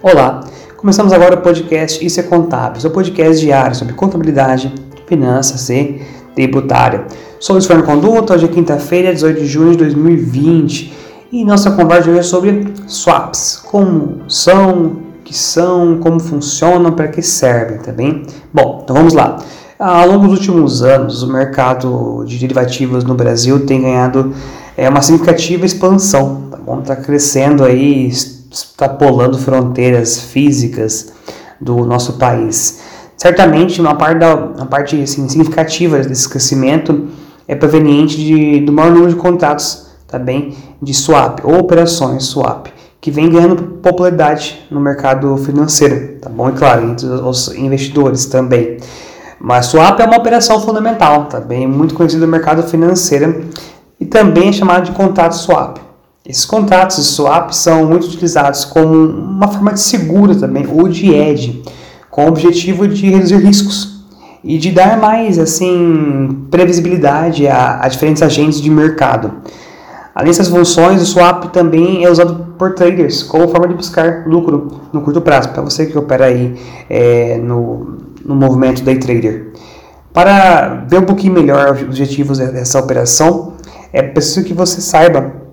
Olá, começamos agora o podcast Isso é Contábil, seu podcast diário sobre contabilidade, finanças e tributária. Sou Luiz Fernando Conduta, hoje é quinta-feira, 18 de junho de 2020 e nossa conversa hoje é sobre swaps, como são, que são, como funcionam, para que servem, tá bem? Bom, então vamos lá. Ao longo dos últimos anos, o mercado de derivativos no Brasil tem ganhado é, uma significativa expansão, tá bom? Está crescendo aí extrapolando fronteiras físicas do nosso país. Certamente, uma parte, da, uma parte assim, significativa desse crescimento é proveniente de, do maior número de contratos tá de swap ou operações swap, que vem ganhando popularidade no mercado financeiro, tá bom? E claro, entre os investidores também. Mas swap é uma operação fundamental, tá bem? Muito conhecido no mercado financeiro e também é chamado de contrato swap. Esses contratos de swap são muito utilizados como uma forma de seguro também, ou de edge, com o objetivo de reduzir riscos e de dar mais assim previsibilidade a, a diferentes agentes de mercado. Além dessas funções, o swap também é usado por traders como forma de buscar lucro no curto prazo, para você que opera aí é, no, no movimento day trader. Para ver um pouquinho melhor os objetivos dessa operação, é preciso que você saiba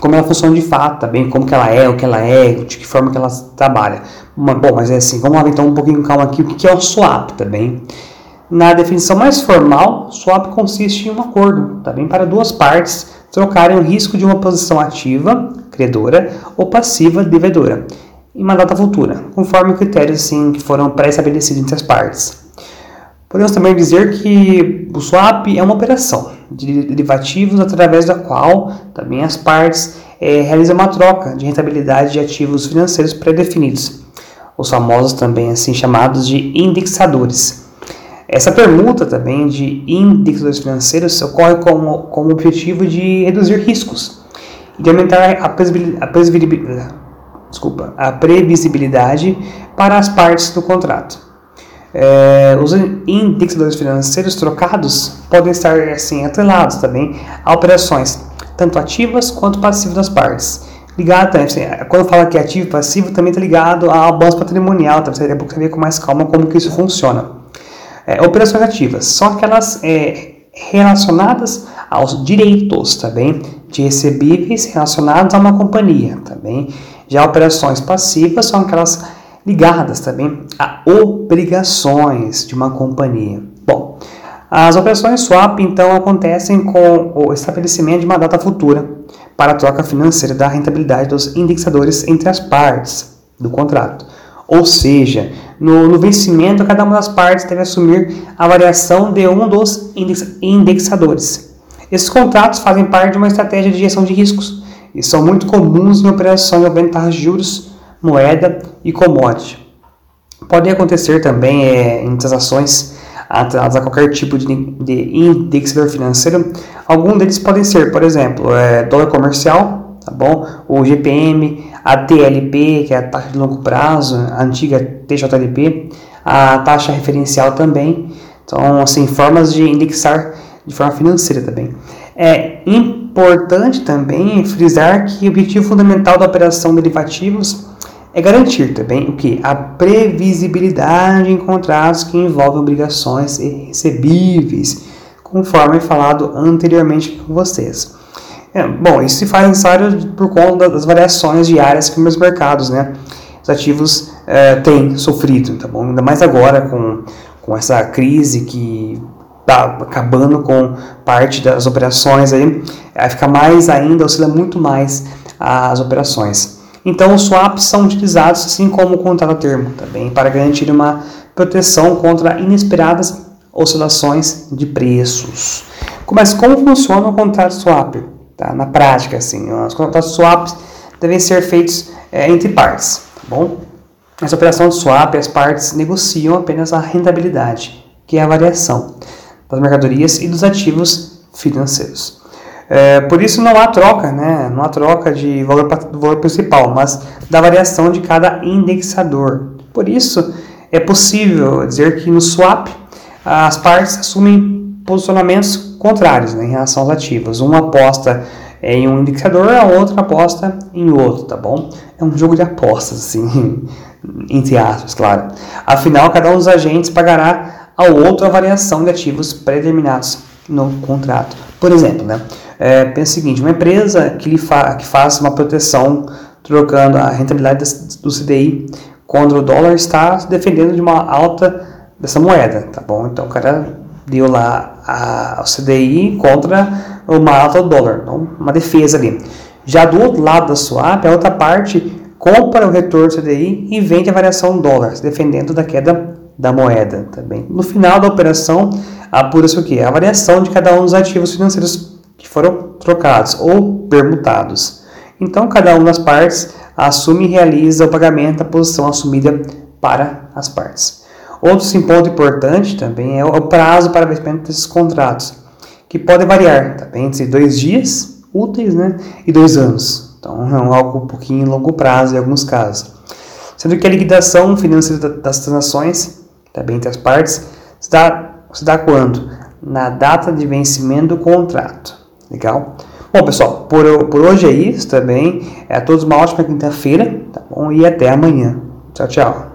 como ela funciona de fato, tá bem? Como que ela é, o que ela é, de que forma que ela trabalha. Bom, mas é assim, vamos lá então um pouquinho calma aqui, o que é o swap, tá bem? Na definição mais formal, swap consiste em um acordo, tá bem? Para duas partes trocarem o risco de uma posição ativa, credora, ou passiva, devedora, em uma data futura, conforme critérios assim, que foram pré-estabelecidos entre as partes. Podemos também dizer que o swap é uma operação de derivativos através da qual também as partes é, realizam uma troca de rentabilidade de ativos financeiros pré-definidos, os famosos também assim chamados de indexadores. Essa permuta também de indexadores financeiros ocorre com, com o objetivo de reduzir riscos e de aumentar a desculpa, a previsibilidade para as partes do contrato. É, os indexadores financeiros trocados podem estar assim atrelados também a operações tanto ativas quanto passivas das partes. Ligado também, assim, quando fala que é ativo e passivo, também está ligado ao balanço patrimonial, tá? a pouco você ver com mais calma como que isso funciona. É, operações ativas são aquelas é, relacionadas aos direitos, tá? De recebíveis relacionados a uma companhia, tá? Já operações passivas são aquelas ligadas também a obrigações de uma companhia. Bom, as operações swap então acontecem com o estabelecimento de uma data futura para a troca financeira da rentabilidade dos indexadores entre as partes do contrato. Ou seja, no, no vencimento, cada uma das partes deve assumir a variação de um dos indexadores. Esses contratos fazem parte de uma estratégia de gestão de riscos e são muito comuns em operações envolvendo taxas de juros moeda e commodity. Podem acontecer também é, em transações atreladas a qualquer tipo de, de indexador financeiro. Alguns deles podem ser, por exemplo, é, dólar comercial, tá bom? o GPM, a TLP, que é a taxa de longo prazo, a antiga TJLP, a taxa referencial também. Então, assim, formas de indexar de forma financeira também. É importante também frisar que o objetivo fundamental da operação de derivativos é garantir também o que? A previsibilidade em contratos que envolvem obrigações recebíveis, conforme falado anteriormente com vocês. É, bom, isso se faz necessário por conta das variações diárias que os mercados, né, os ativos é, têm sofrido, tá bom? Ainda mais agora com, com essa crise que está acabando com parte das operações aí, vai ficar mais ainda, oscila muito mais as operações. Então, os swaps são utilizados, assim como o contrato termo, também para garantir uma proteção contra inesperadas oscilações de preços. Mas como funciona o contrato swap? Tá? Na prática, assim, os contratos swaps devem ser feitos é, entre partes, tá bom? Nessa operação de swap, as partes negociam apenas a rentabilidade, que é a variação das mercadorias e dos ativos financeiros. É, por isso não há troca, né? não há troca de valor, valor principal, mas da variação de cada indexador. Por isso é possível dizer que no swap as partes assumem posicionamentos contrários né, em relação aos ativos. Uma aposta em um indicador, a outra aposta em outro, tá bom? É um jogo de apostas, assim, entre aspas, claro. Afinal, cada um dos agentes pagará ao outro a variação de ativos predeterminados no contrato. Por exemplo, né? É, pensa o seguinte, uma empresa que, lhe fa que faz uma proteção trocando a rentabilidade do CDI contra o dólar está defendendo de uma alta dessa moeda, tá bom? Então o cara deu lá a, CDI contra uma alta do dólar, então uma defesa ali. Já do outro lado da swap, a outra parte compra o retorno do CDI e vende a variação dólar, defendendo da queda da moeda também. No final da operação, apura-se o que? A variação de cada um dos ativos financeiros que foram trocados ou permutados. Então, cada uma das partes assume e realiza o pagamento da posição assumida para as partes. Outro ponto importante também é o prazo para vencimento desses contratos, que pode variar tá entre dois dias úteis né, e dois anos. Então, é algo um pouquinho longo prazo em alguns casos. Sendo que a liquidação financeira das transações, também entre as partes, se dá, se dá quando? Na data de vencimento do contrato. Legal? Bom, pessoal, por, por hoje é isso também. É a todos uma ótima quinta-feira, tá bom? E até amanhã. Tchau, tchau.